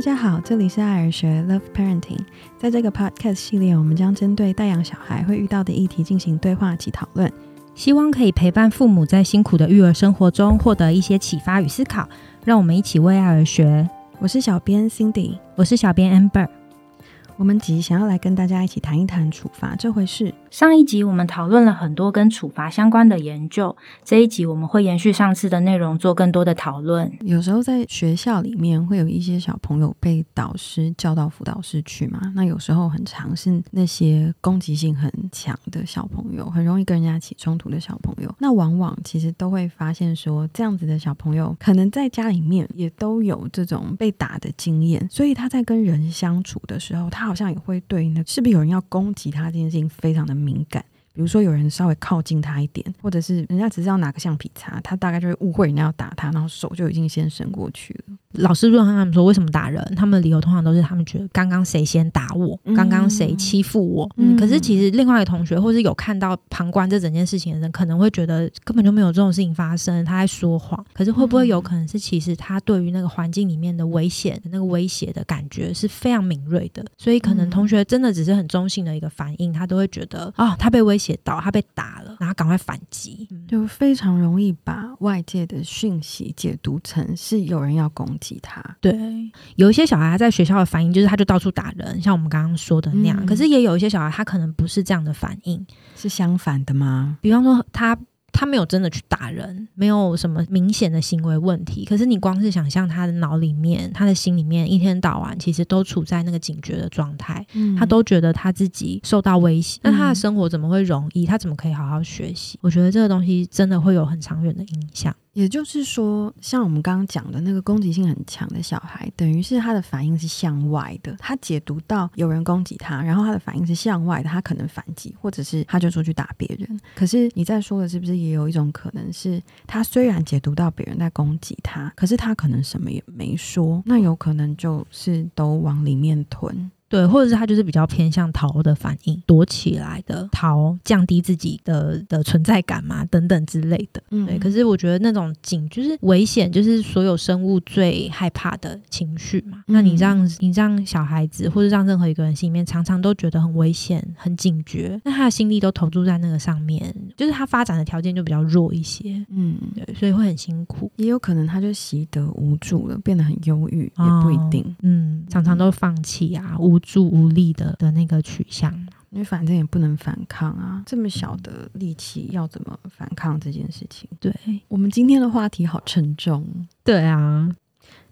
大家好，这里是爱儿学 Love Parenting。在这个 Podcast 系列，我们将针对带养小孩会遇到的议题进行对话及讨论，希望可以陪伴父母在辛苦的育儿生活中获得一些启发与思考。让我们一起为爱而学。我是小编 Cindy，我是小编 Amber。我们集想要来跟大家一起谈一谈处罚这回事。上一集我们讨论了很多跟处罚相关的研究，这一集我们会延续上次的内容，做更多的讨论。有时候在学校里面会有一些小朋友被导师叫到辅导室去嘛，那有时候很常是那些攻击性很强的小朋友，很容易跟人家起冲突的小朋友，那往往其实都会发现说，这样子的小朋友可能在家里面也都有这种被打的经验，所以他在跟人相处的时候，他好像也会对那是不是有人要攻击他这件事情非常的。敏感，比如说有人稍微靠近他一点，或者是人家只是要拿个橡皮擦，他大概就会误会人家要打他，然后手就已经先伸过去了。老师问他们说为什么打人，他们的理由通常都是他们觉得刚刚谁先打我，刚刚谁欺负我。嗯，可是其实另外一个同学或是有看到旁观这整件事情的人，可能会觉得根本就没有这种事情发生，他在说谎。可是会不会有可能是其实他对于那个环境里面的危险、那个威胁的感觉是非常敏锐的，所以可能同学真的只是很中性的一个反应，他都会觉得啊，他被威胁到，他被打了，然后赶快反击，就非常容易把外界的讯息解读成是有人要攻。其他对，有一些小孩在学校的反应就是他就到处打人，像我们刚刚说的那样。可是也有一些小孩他可能不是这样的反应，是相反的吗？比方说他。他没有真的去打人，没有什么明显的行为问题。可是你光是想象他的脑里面、他的心里面，一天到晚其实都处在那个警觉的状态，他都觉得他自己受到威胁。那他的生活怎么会容易？他怎么可以好好学习？我觉得这个东西真的会有很长远的影响。也就是说，像我们刚刚讲的那个攻击性很强的小孩，等于是他的反应是向外的，他解读到有人攻击他，然后他的反应是向外的，他可能反击，或者是他就出去打别人。可是你在说的是不是也有一种可能是，他虽然解读到别人在攻击他，可是他可能什么也没说，那有可能就是都往里面吞。对，或者是他就是比较偏向逃的反应，躲起来的逃，降低自己的的存在感嘛，等等之类的。嗯，对。可是我觉得那种警就是危险，就是所有生物最害怕的情绪嘛。那你让你让小孩子或者让任何一个人心里面常常都觉得很危险、很警觉，那他的心力都投注在那个上面，就是他发展的条件就比较弱一些。嗯，对，所以会很辛苦，也有可能他就习得无助了，变得很忧郁，也不一定。嗯，常常都放弃啊，无。助无力的的那个取向，因为反正也不能反抗啊，这么小的力气要怎么反抗这件事情？对我们今天的话题好沉重，对啊。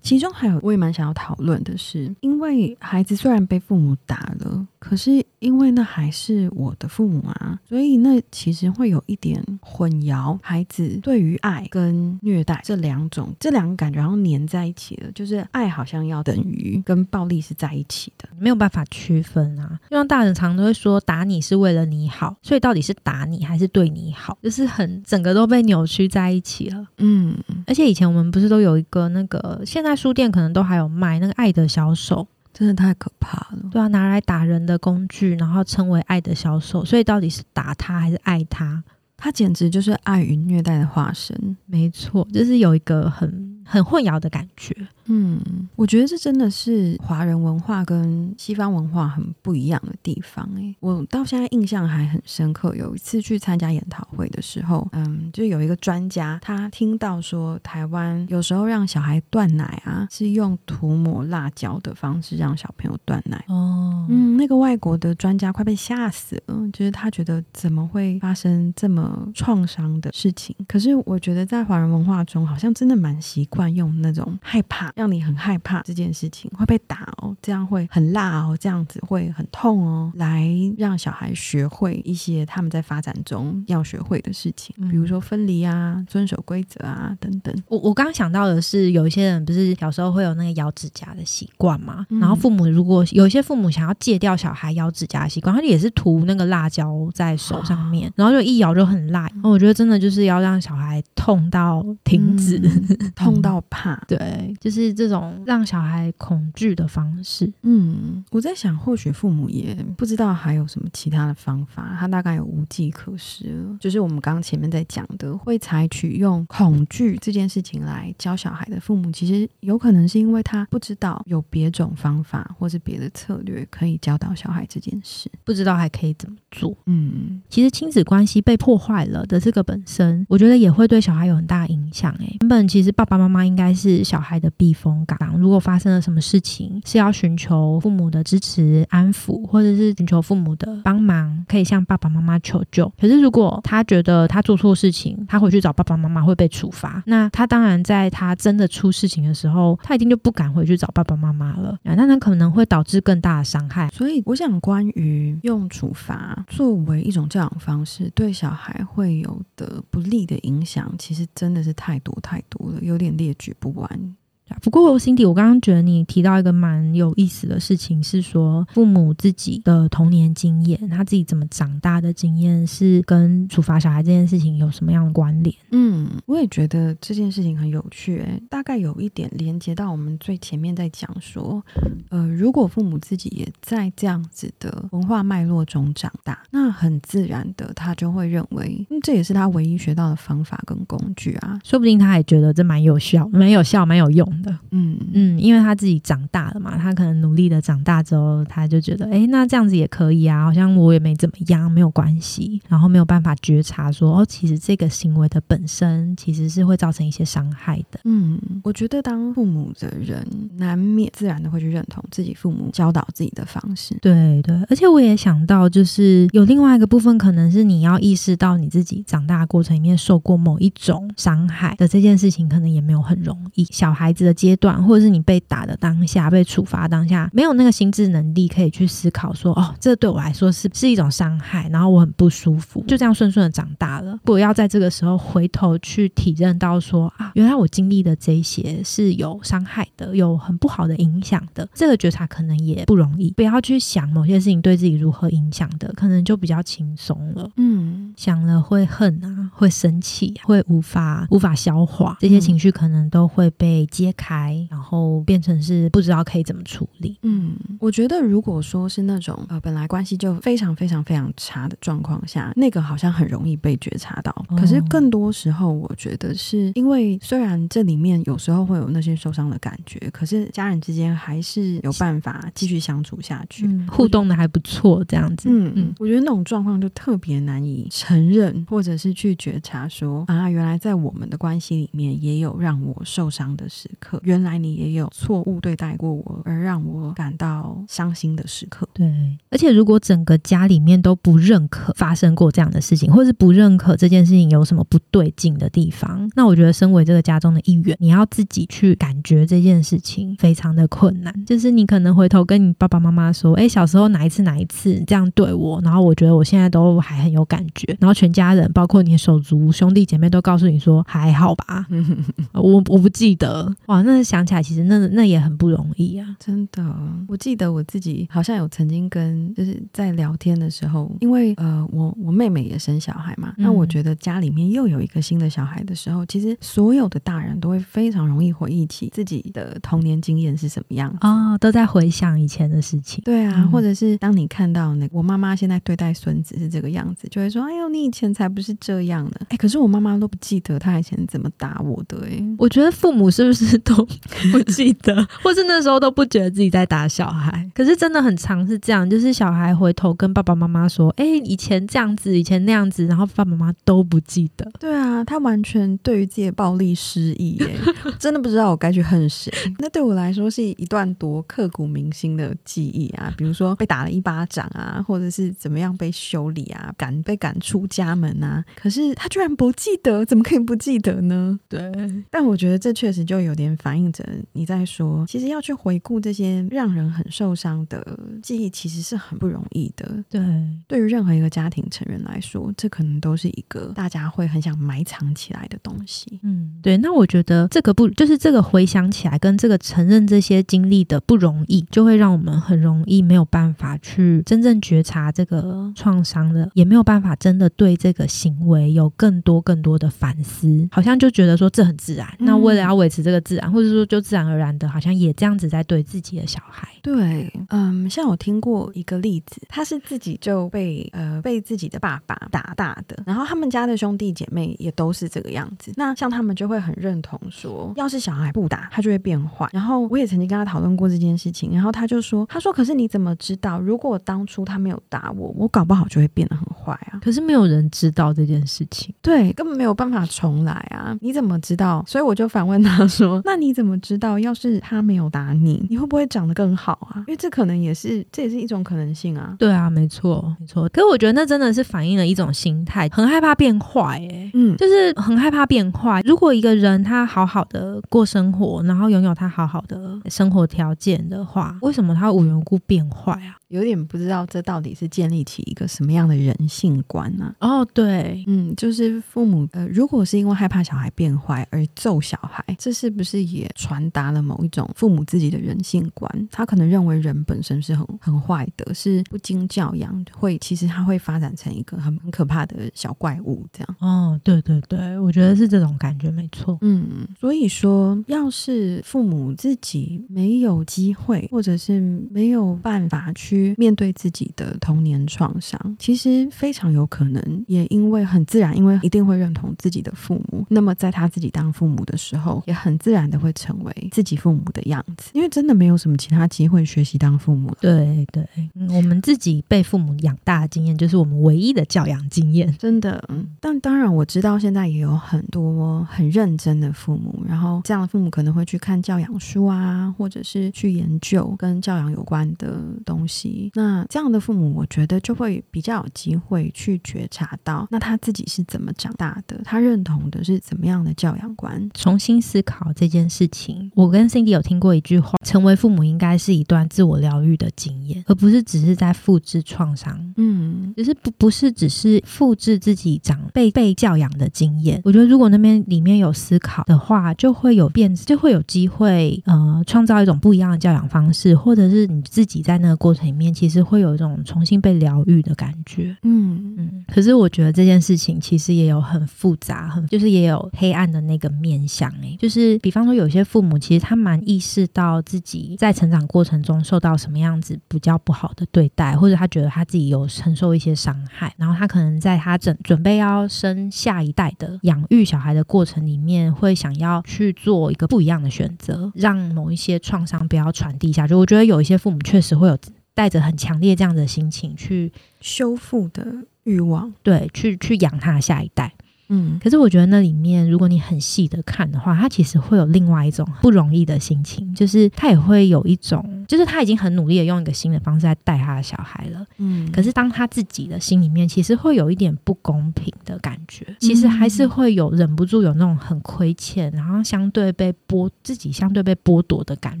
其中还有我也蛮想要讨论的是，因为孩子虽然被父母打了，可是因为那还是我的父母啊，所以那其实会有一点混淆孩子对于爱跟虐待这两种这两个感觉好像粘在一起了，就是爱好像要等于跟暴力是在一起的，没有办法区分啊。就像大人常都会说打你是为了你好，所以到底是打你还是对你好，就是很整个都被扭曲在一起了。嗯，而且以前我们不是都有一个那个现在。书店可能都还有卖那个爱的小手，真的太可怕了。对啊，拿来打人的工具，然后称为爱的小手，所以到底是打他还是爱他？他简直就是爱与虐待的化身。没错，就是有一个很很混淆的感觉。嗯，我觉得这真的是华人文化跟西方文化很不一样的地方哎。我到现在印象还很深刻，有一次去参加研讨会的时候，嗯，就有一个专家，他听到说台湾有时候让小孩断奶啊，是用涂抹辣椒的方式让小朋友断奶。哦，嗯，那个外国的专家快被吓死了，就是他觉得怎么会发生这么创伤的事情？可是我觉得在华人文化中，好像真的蛮习惯用那种害怕。让你很害怕这件事情会被打哦，这样会很辣哦，这样子会很痛哦，来让小孩学会一些他们在发展中要学会的事情，比如说分离啊、遵守规则啊等等。我我刚刚想到的是，有一些人不是小时候会有那个咬指甲的习惯嘛，然后父母如果有一些父母想要戒掉小孩咬指甲的习惯，他也是涂那个辣椒在手上面，然后就一咬就很辣。我觉得真的就是要让小孩。痛到停止，痛到怕。对，就是这种让小孩恐惧的方式。嗯，我在想，或许父母也不知道还有什么其他的方法，他大概有无计可施了。就是我们刚刚前面在讲的，会采取用恐惧这件事情来教小孩的父母，其实有可能是因为他不知道有别种方法或是别的策略可以教导小孩这件事，不知道还可以怎么做。嗯，其实亲子关系被破坏了的这个本身，我觉得也会对小孩有很大影响。诶，原本其实爸爸妈妈应该是小孩的避风港，如果发生了什么事情，是要寻求父母的支持、安抚，或者是寻求父母的帮忙，可以向爸爸妈妈求救。可是如果他觉得他做错事情，他回去找爸爸妈妈会被处罚，那他当然在他真的出事情的时候，他一定就不敢回去找爸爸妈妈了。啊，那他可能会导致更大的伤害。所以，我想关于用处罚作为一种教养方式，对小孩会有的不利的影响，其实真的是太多太多了，有点列举不完。不过，辛迪，我刚刚觉得你提到一个蛮有意思的事情，是说父母自己的童年经验，他自己怎么长大的经验，是跟处罚小孩这件事情有什么样的关联？嗯，我也觉得这件事情很有趣，哎，大概有一点连接到我们最前面在讲说，呃，如果父母自己也在这样子的文化脉络中长大，那很自然的，他就会认为，这也是他唯一学到的方法跟工具啊，说不定他还觉得这蛮有效、蛮有效、蛮有用。的，嗯嗯，因为他自己长大了嘛，他可能努力的长大之后，他就觉得，哎，那这样子也可以啊，好像我也没怎么样，没有关系，然后没有办法觉察说，哦，其实这个行为的本身其实是会造成一些伤害的。嗯，我觉得当父母的人难免自然的会去认同自己父母教导自己的方式。对对，而且我也想到，就是有另外一个部分，可能是你要意识到你自己长大过程里面受过某一种伤害的这件事情，可能也没有很容易。小孩子。的阶段，或者是你被打的当下，被处罚当下，没有那个心智能力可以去思考说，哦，这对我来说是是一种伤害，然后我很不舒服，就这样顺顺的长大了。不要在这个时候回头去体认到说，啊，原来我经历的这些是有伤害的，有很不好的影响的。这个觉察可能也不容易。不要去想某些事情对自己如何影响的，可能就比较轻松了。嗯，想了会恨啊，会生气，会无法无法消化这些情绪，可能都会被揭。开，开然后变成是不知道可以怎么处理。嗯，我觉得如果说是那种呃本来关系就非常非常非常差的状况下，那个好像很容易被觉察到。可是更多时候，我觉得是因为虽然这里面有时候会有那些受伤的感觉，可是家人之间还是有办法继续相处下去，互动的还不错，这样子。嗯嗯，我觉得那种状况就特别难以承认，或者是去觉察说啊，原来在我们的关系里面也有让我受伤的时刻。原来你也有错误对待过我，而让我感到伤心的时刻。对，而且如果整个家里面都不认可发生过这样的事情，或是不认可这件事情有什么不对劲的地方，那我觉得身为这个家中的一员，你要自己去感觉这件事情非常的困难。就是你可能回头跟你爸爸妈妈说：“哎，小时候哪一次哪一次这样对我，然后我觉得我现在都还很有感觉。”然后全家人，包括你的手足兄弟姐妹，都告诉你说：“还好吧？”我我不记得。哇，那想起来，其实那那也很不容易啊！真的，我记得我自己好像有曾经跟就是在聊天的时候，因为呃，我我妹妹也生小孩嘛，那我觉得家里面又有一个新的小孩的时候，其实所有的大人都会非常容易回忆起自己的童年经验是什么样啊，都在回想以前的事情。对啊，或者是当你看到那我妈妈现在对待孙子是这个样子，就会说：“哎呦，你以前才不是这样的。”哎，可是我妈妈都不记得她以前怎么打我的。哎，我觉得父母是不是都？不记得，或是那时候都不觉得自己在打小孩，可是真的很常是这样，就是小孩回头跟爸爸妈妈说：“哎，以前这样子，以前那样子。”然后爸爸妈妈都不记得。对啊，他完全对于自己的暴力失忆，耶，真的不知道我该去恨谁。那对我来说是一段多刻骨铭心的记忆啊，比如说被打了一巴掌啊，或者是怎么样被修理啊，赶被赶出家门啊。可是他居然不记得，怎么可以不记得呢？对，但我觉得这确实就有点反映着。你在说，其实要去回顾这些让人很受伤的记忆，其实是很不容易的。对，对于任何一个家庭成员来说，这可能都是一个大家会很想埋藏起来的东西。嗯，对。那我觉得这个不，就是这个回想起来跟这个承认这些经历的不容易，就会让我们很容易没有办法去真正觉察这个创伤的，也没有办法真的对这个行为有有更多更多的反思，好像就觉得说这很自然。那为了要维持这个自然，或者说就自然而然的，好像也这样子在对自己的小孩。对，嗯，像我听过一个例子，他是自己就被呃被自己的爸爸打大的，然后他们家的兄弟姐妹也都是这个样子。那像他们就会很认同说，要是小孩不打，他就会变坏。然后我也曾经跟他讨论过这件事情，然后他就说，他说可是你怎么知道，如果当初他没有打我，我搞不好就会变得很坏啊？可是没有人知道这件事情，对，根本没有办法重来啊！你怎么知道？所以我就反问他说，那你怎么知道，要是他没有打你，你会不会长得更好？啊，因为这可能也是，这也是一种可能性啊。对啊，没错，没错。可是我觉得那真的是反映了一种心态，很害怕变坏，哎，嗯，就是很害怕变坏。如果一个人他好好的过生活，然后拥有他好好的生活条件的话，为什么他无缘无故变坏啊？有点不知道这到底是建立起一个什么样的人性观呢？哦，对，嗯，就是父母呃，如果是因为害怕小孩变坏而揍小孩，这是不是也传达了某一种父母自己的人性观？他可能认为人本身是很很坏的，是不经教养，会其实他会发展成一个很很可怕的小怪物这样。哦，对对对，我觉得是这种感觉没错。嗯，所以说，要是父母自己没有机会，或者是没有办法去。面对自己的童年创伤，其实非常有可能，也因为很自然，因为一定会认同自己的父母。那么在他自己当父母的时候，也很自然的会成为自己父母的样子。因为真的没有什么其他机会学习当父母。对对，我们自己被父母养大的经验，就是我们唯一的教养经验。真的，但当然我知道现在也有很多很认真的父母，然后这样的父母可能会去看教养书啊，或者是去研究跟教养有关的东西。那这样的父母，我觉得就会比较有机会去觉察到，那他自己是怎么长大的，他认同的是怎么样的教养观，重新思考这件事情。我跟 Cindy 有听过一句话：，成为父母应该是一段自我疗愈的经验，而不是只是在复制创伤。嗯，只是不不是只是复制自己长辈被教养的经验。我觉得如果那边里面有思考的话，就会有变，就会有机会呃，创造一种不一样的教养方式，或者是你自己在那个过程里面。其实会有一种重新被疗愈的感觉，嗯嗯。可是我觉得这件事情其实也有很复杂，很就是也有黑暗的那个面相哎，就是比方说有些父母其实他蛮意识到自己在成长过程中受到什么样子比较不好的对待，或者他觉得他自己有承受一些伤害，然后他可能在他准准备要生下一代的养育小孩的过程里面，会想要去做一个不一样的选择，让某一些创伤不要传递下去。我觉得有一些父母确实会有。带着很强烈这样的心情去修复的欲望，对，去去养他下一代。嗯，可是我觉得那里面，如果你很细的看的话，他其实会有另外一种不容易的心情，就是他也会有一种，就是他已经很努力的用一个新的方式在带他的小孩了。嗯，可是当他自己的心里面，其实会有一点不公平的感觉，其实还是会有忍不住有那种很亏欠，然后相对被剥自己相对被剥夺的感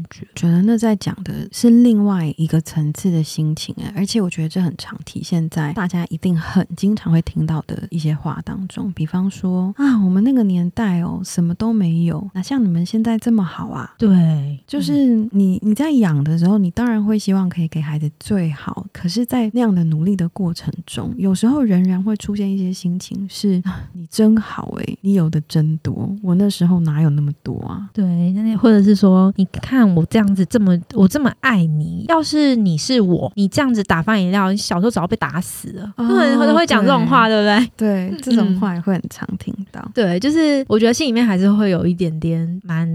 觉。觉得那在讲的是另外一个层次的心情哎，而且我觉得这很常体现在大家一定很经常会听到的一些话当中，比方。方说啊，我们那个年代哦，什么都没有，哪像你们现在这么好啊？对，就是你你在养的时候，你当然会希望可以给孩子最好，可是，在那样的努力的过程中，有时候仍然会出现一些心情，是 你真好哎，你有的真多，我那时候哪有那么多啊？对，那或者是说，你看我这样子这么我这么爱你，要是你是我，你这样子打翻饮料，你小时候早被打死了。很多人会讲这种话，对不对？对，这种话会。常听到，对，就是我觉得心里面还是会有一点点蛮，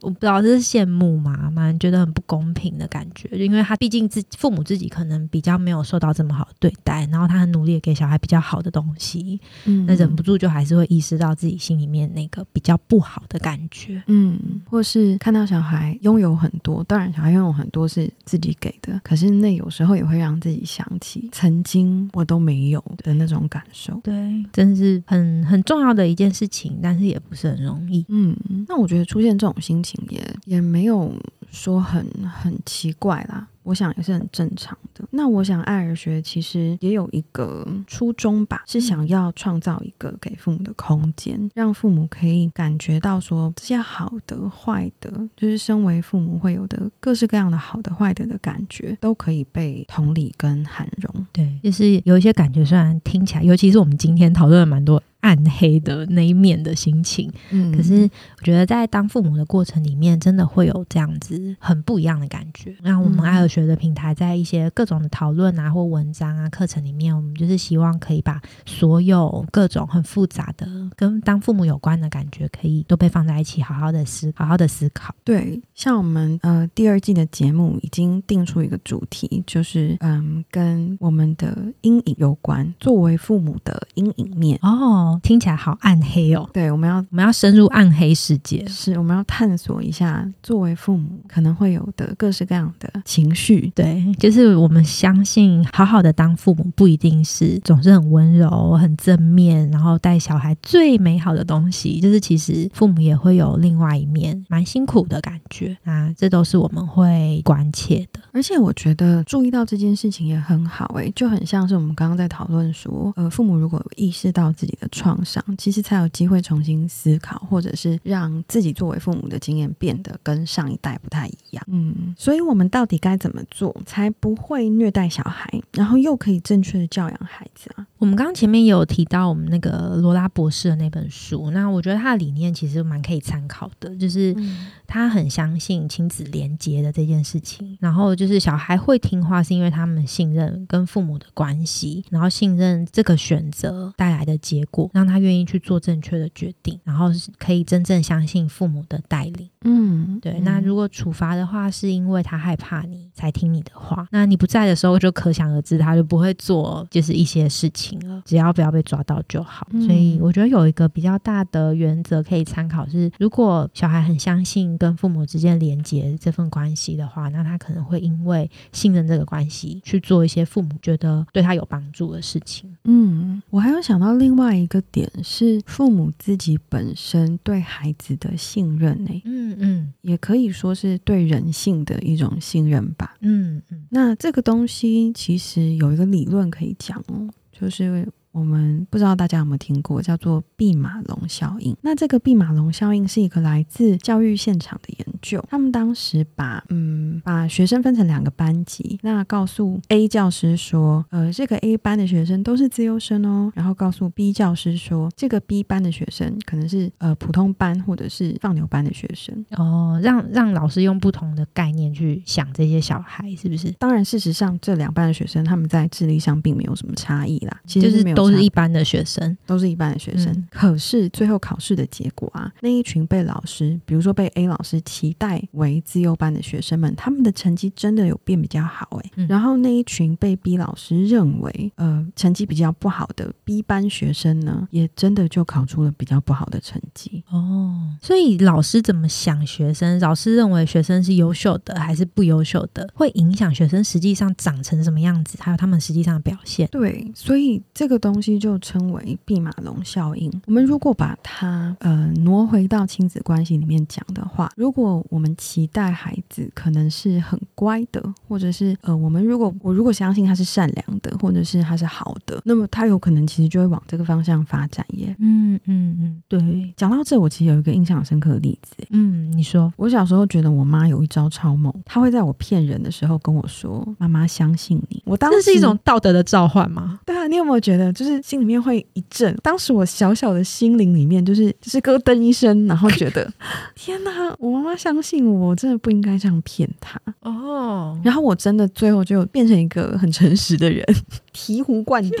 我不知道这是羡慕嘛，蛮觉得很不公平的感觉，因为他毕竟自父母自己可能比较没有受到这么好的对待，然后他很努力给小孩比较好的东西，嗯，那忍不住就还是会意识到自己心里面那个比较不好的感觉，嗯，或是看到小孩拥有很多，当然小孩拥有很多是自己给的，可是那有时候也会让自己想起曾经我都没有的那种感受，对，真是很很。很重要的一件事情，但是也不是很容易。嗯，那我觉得出现这种心情也也没有说很很奇怪啦。我想也是很正常的。那我想，爱尔学其实也有一个初衷吧，是想要创造一个给父母的空间，让父母可以感觉到说这些好的、坏的，就是身为父母会有的各式各样的好的、坏的的感觉，都可以被同理跟涵容。对，就是有一些感觉，虽然听起来，尤其是我们今天讨论了蛮多。暗黑的那一面的心情。嗯可是我觉得在当父母的过程里面，真的会有这样子很不一样的感觉。那我们嗯爱尔学的平台，在一些各种的讨论啊，或文章啊、课程里面，我们就是希望可以把所有各种很复杂的跟当父母有关的感觉，可以都被放在一起，好好的思，好好的思考。对，像我们呃第二季的节目已经定出一个主题，就是嗯跟我们的阴影有关，作为父母的阴影面。哦，听起来好暗黑哦。对，我们要我们要深入暗黑世界。是我们要探索一下作为父母可能会有的各式各样的情绪。对，就是我们相信，好好的当父母不一定是总是很温柔、很正面，然后带小孩最美好的东西。就是其实父母也会有另外一面蛮辛苦的感觉，啊这都是我们会关切的。而且我觉得注意到这件事情也很好、诶，就很像是我们刚刚在讨论说，呃，父母如果意识到自己的创伤，其实才有机会重新思考，或者是让自己作为父母的经验变得跟上一代不太一样。嗯，所以我们到底该怎么做，才不会虐待小孩，然后又可以正确的教养孩子啊？我们刚刚前面也有提到我们那个罗拉博士的那本书，那我觉得他的理念其实蛮可以参考的，就是嗯他很相信亲子连接的这件事情，然后就是就是小孩会听话，是因为他们信任跟父母的关系，然后信任这个选择带来的结果，让他愿意去做正确的决定，然后可以真正相信父母的带领。嗯，对，那如果处罚的话，是因为他害怕你才听你的话，那你不在的时候，就可想而知，他就不会做就是一些事情了，只要不要被抓到就好。嗯所以我觉得有一个比较大的原则可以参考是，如果小孩很相信跟父母之间连接这份关系的话，那他可能会因为信任这个关系去做一些父母觉得对他有帮助的事情。嗯，我还有想到另外一个点是父母自己本身对孩子的信任呢、嗯嗯也可以说是对人性的一种信任吧。嗯嗯那这个东西其实有一个理论可以讲哦，就是我们不知道大家有没有听过，叫做毕马龙效应。那这个毕马龙效应是一个来自教育现场的研究，他们当时把嗯把学生分成两个班级，那告诉 A 教师说，呃，这个 A 班的学生都是自优生哦，然后告诉 B 教师说，这个 B 班的学生可能是呃普通班或者是放牛班的学生。哦，让让老师用不同的概念去想这些小孩，是不是？当然，事实上这两班的学生他们在智力上并没有什么差异啦，其就是实没有都是一般的学生。都是一般的学生。嗯可是最后考试的结果啊，那一群被老师，比如说被 A 老师期待为自优班的学生们，他们的成绩真的有变比较好诶、嗯然后那一群被 B 老师认为呃成绩比较不好的 B 班学生呢，也真的就考出了比较不好的成绩。哦，所以老师怎么想学生？老师认为学生是优秀的还是不优秀的，会影响学生实际上长成什么样子，还有他们实际上的表现。对，所以这个东西就称为毕马龙效应。我们如果把它呃挪回到亲子关系里面讲的话，如果我们期待孩子可能是很乖的，或者是呃我们如果我如果相信他是善良的，或者是他是好的，那么他有可能其实就会往这个方向发展耶。嗯嗯嗯，对，讲到这，我其实有一个印象深刻的例子。嗯，你说，我小时候觉得我妈有一招超猛，她会在我骗人的时候跟我说：“妈妈相信你。”我当时是一种道德的召唤吗？对啊，你有没有觉得，就是心里面会一震？当时我小小的心灵里面，就是就是咯噔一声，然后觉得 天哪，我妈妈相信我，我真的不应该这样骗他。哦，然后我真的最后就变成一个很诚实的人，醍醐灌顶。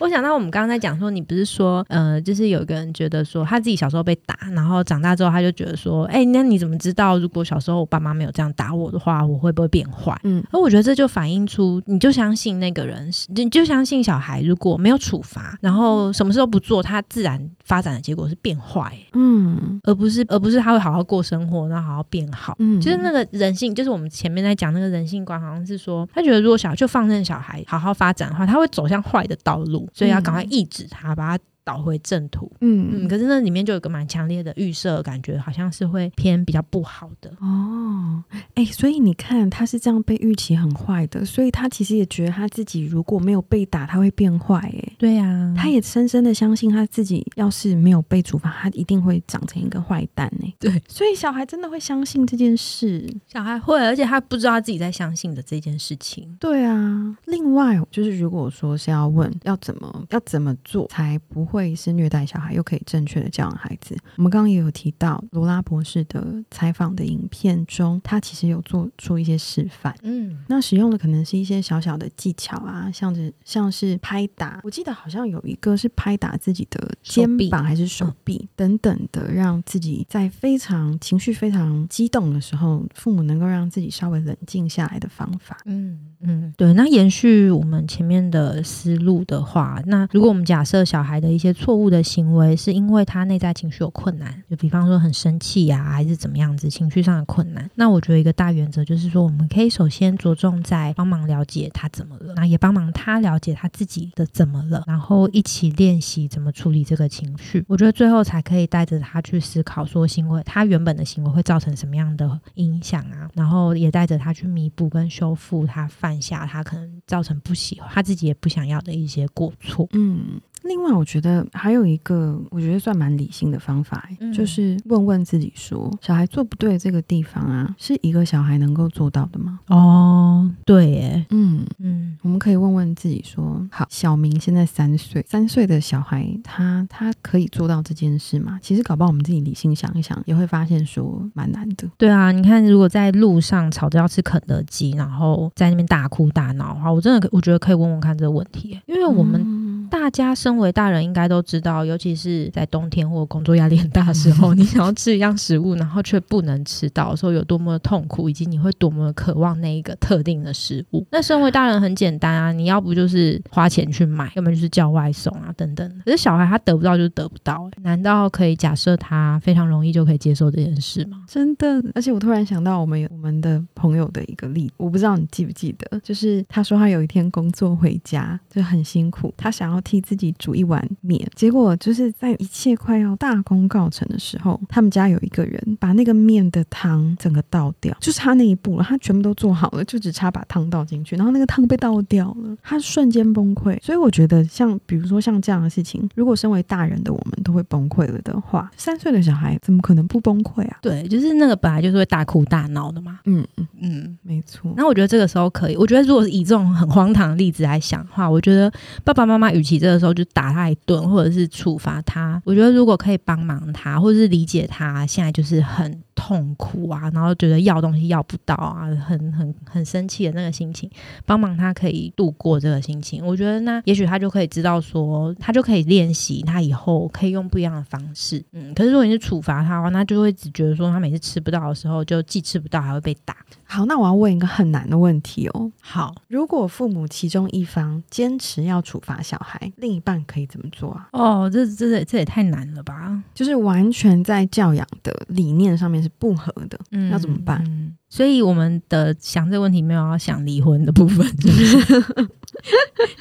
我想到我们刚刚在讲说，你不是说，呃，就是有一个人觉得说他自己小时候被打，然后长大之后他就觉得说，哎、那你怎么知道如果小时候我爸妈没有这样打我的话，我会不会变坏？嗯而我觉得这就反映出，你就相信那个人是，你就相信小孩如果没有处罚，然后什么事都不做，他自然发展的结果是变坏，嗯而不是而不是他会好好过生活，然后好好变好。嗯，就是那个人性，就是我们前面在讲那个人性观，好像是说，他觉得如果小就放任小孩好好发展的话，他会走向坏的道路，所以要赶快抑制它，把他导回正途。嗯，嗯可是那里面就有个蛮强烈的预设，感觉好像是会偏比较不好的。哦，哎，所以你看，他是这样被预期很坏的，所以他其实也觉得他自己如果没有被打，他会变坏。哎，对呀、他也深深的相信他自己，要是没有被处罚，他一定会长成一个坏蛋哎。对，所以小孩真的会相信这件事。小孩会，而且他不知道他自己在相信的这件事情。对啊，另外就是如果说是要问要怎么要怎么做才不会会是虐待小孩，又可以正确的教养孩子。我们刚刚也有提到罗拉博士的采访的影片中，他其实有做出一些示范。嗯，那使用的可能是一些小小的技巧啊，像是像是拍打，我记得好像有一个是拍打自己的肩膀还是手臂等等的，让自己在非常情绪非常激动的时候，父母能够让自己稍微冷静下来的方法。嗯嗯，对。那延续我们前面的思路的话，那如果我们假设小孩的一些些错误的行为是因为他内在情绪有困难，就比方说很生气呀，还是怎么样子情绪上的困难，那我觉得一个大原则就是说，我们可以首先着重在帮忙了解他怎么了，那也帮忙他了解他自己的怎么了，然后一起练习怎么处理这个情绪。我觉得最后才可以带着他去思考说，行为他原本的行为会造成什么样的影响啊，然后也带着他去弥补跟修复他犯下他可能造成不喜欢他自己也不想要的一些过错。嗯。另外，我觉得还有一个，我觉得算蛮理性的方法，就是问问自己说，小孩做不对这个地方啊，是一个小孩能够做到的吗？哦，对，耶，嗯嗯，我们可以问问自己说，好，小明现在三岁，三岁的小孩，他他可以做到这件事吗？其实搞不好我们自己理性想一想，也会发现说蛮难的。对啊，你看，如果在路上吵着要吃肯德基，然后在那边大哭大闹的话，我真的我觉得可以问问看这个问题，因为我们。大家身为大人，应该都知道，尤其是在冬天或工作压力很大的时候，你想要吃一样食物，然后却不能吃到，时候有多么的痛苦，以及你会多么的渴望那一个特定的食物。那身为大人很简单啊，你要不就是花钱去买，要么就是叫外送啊，等等。可是小孩他得不到就是得不到，难道可以假设他非常容易就可以接受这件事吗？真的，而且我突然想到我们有我们的朋友的一个例子，我不知道你记不记得，就是他说他有一天工作回家就很辛苦，他想要。替自己煮一碗面，结果就是在一切快要大功告成的时候，他们家有一个人把那个面的汤整个倒掉，就差那一步了。他全部都做好了，就只差把汤倒进去，然后那个汤被倒掉了，他瞬间崩溃。所以我觉得，像比如说像这样的事情，如果身为大人的我们都会崩溃了的话，三岁的小孩怎么可能不崩溃啊？对，就是那个本来就是会大哭大闹的嘛。嗯嗯嗯，没错。那我觉得这个时候可以，我觉得如果以这种很荒唐的例子来想的话，我觉得爸爸妈妈与其这个时候就打他一顿，或者是处罚他。我觉得如果可以帮忙他，或者是理解他现在就是很痛苦啊，然后觉得要东西要不到啊，很很很生气的那个心情，帮忙他可以度过这个心情。我觉得那也许他就可以知道说，他就可以练习，他以后可以用不一样的方式。嗯，可是如果你是处罚他的话，那就会只觉得说他每次吃不到的时候，就既吃不到还会被打。好，那我要问一个很难的问题哦。好，如果父母其中一方坚持要处罚小孩，另一半可以怎么做啊？哦，这这这也太难了吧？就是完全在教养的理念上面是不合的，嗯，要怎么办？所以我们的想这个问题没有要想离婚的部分，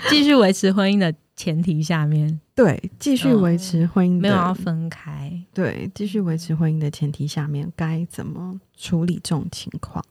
继续维持婚姻的前提下面，对，继续维持婚姻没有要分开，对，继续维持婚姻的前提下面该怎么处理这种情况？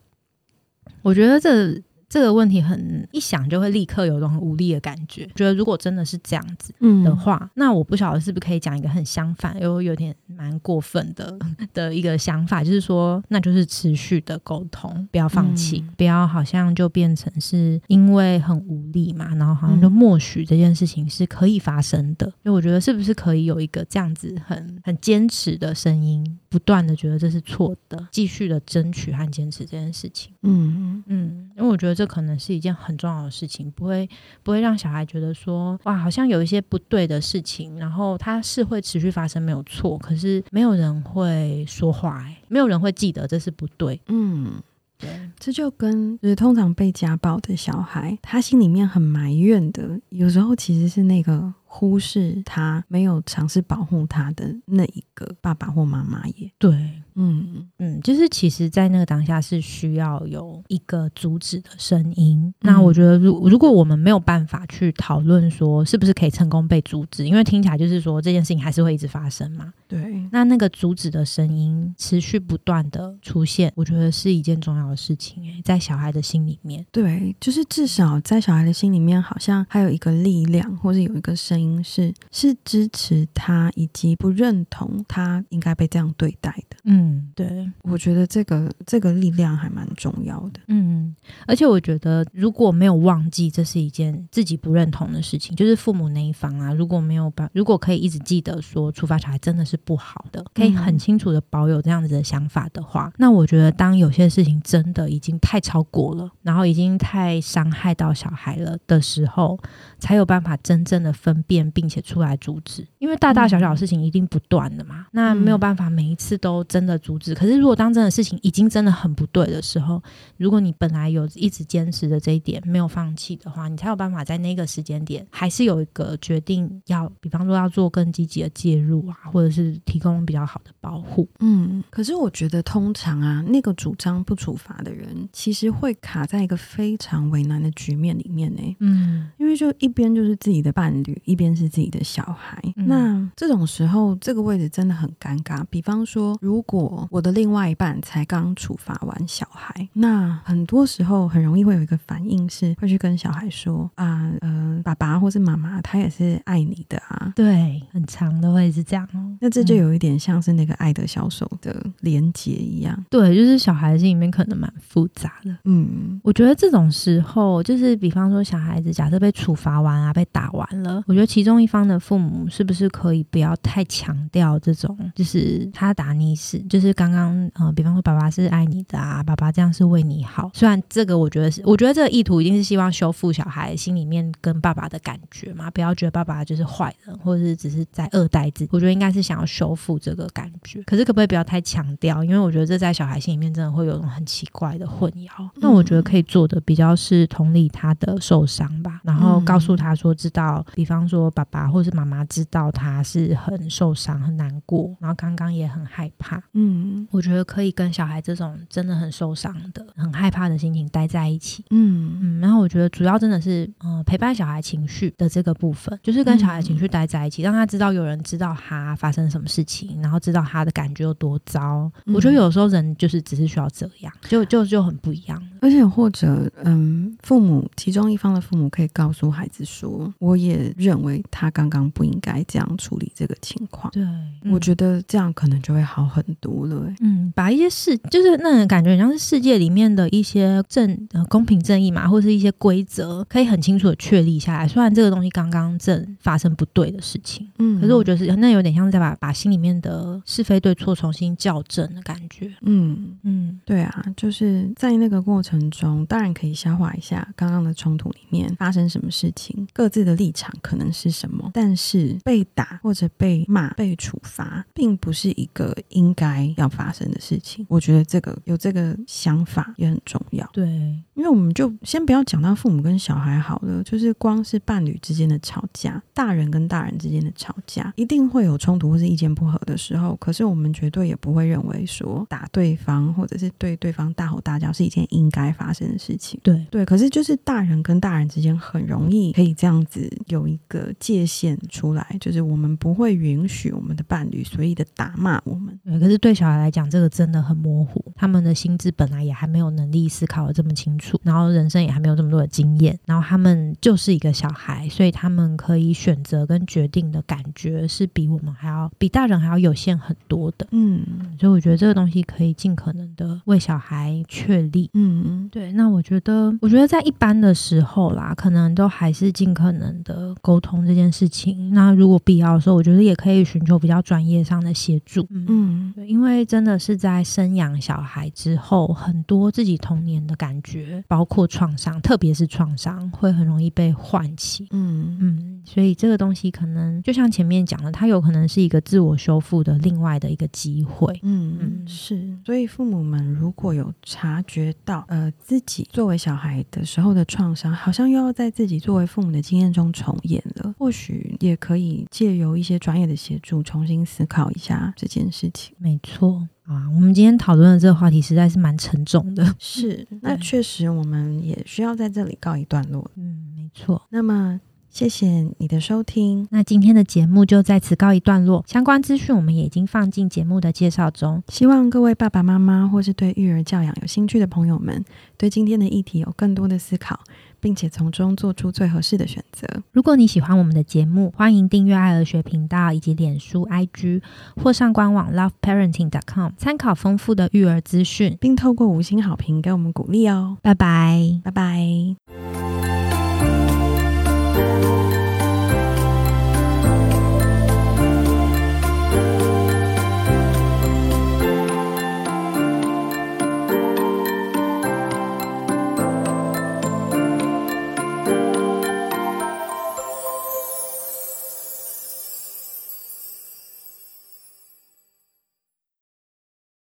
我觉得这。这个问题很一想就会立刻有种很无力的感觉。觉得如果真的是这样子的话，那我不晓得是不是可以讲一个很相反又有点蛮过分的 的一个想法，就是说，那就是持续的沟通，不要放弃，不要好像就变成是因为很无力嘛，然后好像就默许这件事情是可以发生的。就我觉得是不是可以有一个这样子很很坚持的声音，不断的觉得这是错的，继续的争取和坚持这件事情。嗯嗯，因为我觉得这。可能是一件很重要的事情，不会不会让小孩觉得说哇，好像有一些不对的事情，然后它是会持续发生，没有错。可是没有人会说话，没有人会记得这是不对。嗯，对，这就跟就是通常被家暴的小孩，他心里面很埋怨的，有时候其实是那个忽视他，没有尝试保护他的那一个爸爸或妈妈也对。嗯嗯，就是其实，在那个当下是需要有一个阻止的声音。那我觉得，如如果我们没有办法去讨论说是不是可以成功被阻止，因为听起来就是说这件事情还是会一直发生嘛。对，那那个阻止的声音持续不断的出现，我觉得是一件重要的事情。哎，在小孩的心里面，对，就是至少在小孩的心里面，好像还有一个力量，或者有一个声音是是支持他，以及不认同他应该被这样对待的。嗯，对，我觉得这个这个力量还蛮重要的。嗯，而且我觉得如果没有忘记，这是一件自己不认同的事情，就是父母那一方啊，如果没有把，如果可以一直记得说处罚小孩真的是不好的，可以很清楚的保有这样子的想法的话，那我觉得当有些事情真的已经太超过了，然后已经太伤害到小孩了的时候，才有办法真正的分辨并且出来阻止，因为大大小小的事情一定不断的嘛，那没有办法每一次都真的阻止。可是如果当真的事情已经真的很不对的时候，如果你本来有一直坚持的这一点没有放弃的话，你才有办法在那个时间点还是有一个决定要，比方说要做更积极的介入啊，或者是提供比较好的保护。嗯，可是我觉得通常啊，那个主张不处罚的人，其实会卡在一个非常为难的局面里面呢。嗯，因为就一边就是自己的伴侣，一边是自己的小孩，那这种时候这个位置真的很尴尬。比方说，如果我我的另外一半才刚处罚完小孩，那很多时候很容易会有一个反应是会去跟小孩说啊，呃，爸爸或是妈妈他也是爱你的啊。对，很长的会是这样哦。那这就有一点像是那个爱的小手的连结一样。对，就是小孩心里面可能蛮复杂的。嗯，我觉得这种时候，就是比方说小孩子假设被处罚完啊，被打完了，我觉得其中一方的父母是不是可以不要太强调这种，就是他打你是，就是刚刚呃，比方说爸爸是爱你的啊，爸爸这样是为你好。虽然这个我觉得是，我觉得这个意图一定是希望修复小孩心里面跟爸爸的感觉嘛，不要觉得爸爸就是坏人，或者是只是在二代子。我觉得应该是想要修复这个感觉。可是可不可以不要太强调？因为我觉得这在小孩心里面真的会有种很奇怪的混淆。那我觉得可以做的比较是同理他的受伤吧，然后告诉他说，知道，比方说爸爸或是妈妈知道他是很受伤、很难过，然后刚刚也很害怕。嗯，我觉得可以跟小孩这种真的很受伤的、很害怕的心情待在一起。嗯嗯，然后我觉得主要真的是，呃，陪伴小孩情绪的这个部分，就是跟小孩情绪待在一起，让他知道有人知道他发生什么事情，然后知道他的感觉有多糟。我觉得有时候人就是只是需要这样，就就就很不一样。而且或者，嗯，父母其中一方的父母可以告诉孩子说：“我也认为他刚刚不应该这样处理这个情况。”对，我觉得这样可能就会好很多了。嗯，把一些事，就是那种感觉，像是世界里面的一些正呃公平正义嘛，或是一些规则，可以很清楚的确立下来。虽然这个东西刚刚正发生不对的事情，嗯，可是我觉得是那有点像是在把把心里面的是非对错重新校正的感觉。嗯嗯，对啊，就是在那个过程。中当然可以消化一下刚刚的冲突里面发生什么事情，各自的立场可能是什么。但是被打或者被骂、被处罚，并不是一个应该要发生的事情。我觉得这个有这个想法也很重要。对，因为我们就先不要讲到父母跟小孩好了，就是光是伴侣之间的吵架，大人跟大人之间的吵架，一定会有冲突或是意见不合的时候。可是我们绝对也不会认为说打对方或者是对对方大吼大叫是一件应该。发生的事情，对对，可是就是大人跟大人之间很容易可以这样子有一个界限出来，就是我们不会允许我们的伴侣随意的打骂我们。对，可是对小孩来讲，这个真的很模糊，他们的心智本来也还没有能力思考的这么清楚，然后人生也还没有这么多的经验，然后他们就是一个小孩，所以他们可以选择跟决定的感觉是比我们还要比大人还要有限很多的。嗯，所以我觉得这个东西可以尽可能的为小孩确立。嗯。对，那我觉得，我觉得在一般的时候啦，可能都还是尽可能的沟通这件事情。那如果必要的时候，我觉得也可以寻求比较专业上的协助。嗯，对，因为真的是在生养小孩之后，很多自己童年的感觉，包括创伤，特别是创伤，会很容易被唤起。嗯嗯，所以这个东西可能就像前面讲的，它有可能是一个自我修复的另外的一个机会。嗯嗯，是。所以父母们如果有察觉到，呃。自己作为小孩的时候的创伤，好像又要在自己作为父母的经验中重演了。或许也可以借由一些专业的协助，重新思考一下这件事情。没错啊，我们今天讨论的这个话题实在是蛮沉重的。是，那确实我们也需要在这里告一段落。嗯，没错。那么。谢谢你的收听，那今天的节目就在此告一段落。相关资讯我们也已经放进节目的介绍中，希望各位爸爸妈妈或是对育儿教养有兴趣的朋友们，对今天的议题有更多的思考。并且从中做出最合适的选择。如果你喜欢我们的节目，欢迎订阅爱儿学频道以及脸书 IG，或上官网 loveparenting.com 参考丰富的育儿资讯，并透过五星好评给我们鼓励哦。拜拜，拜拜。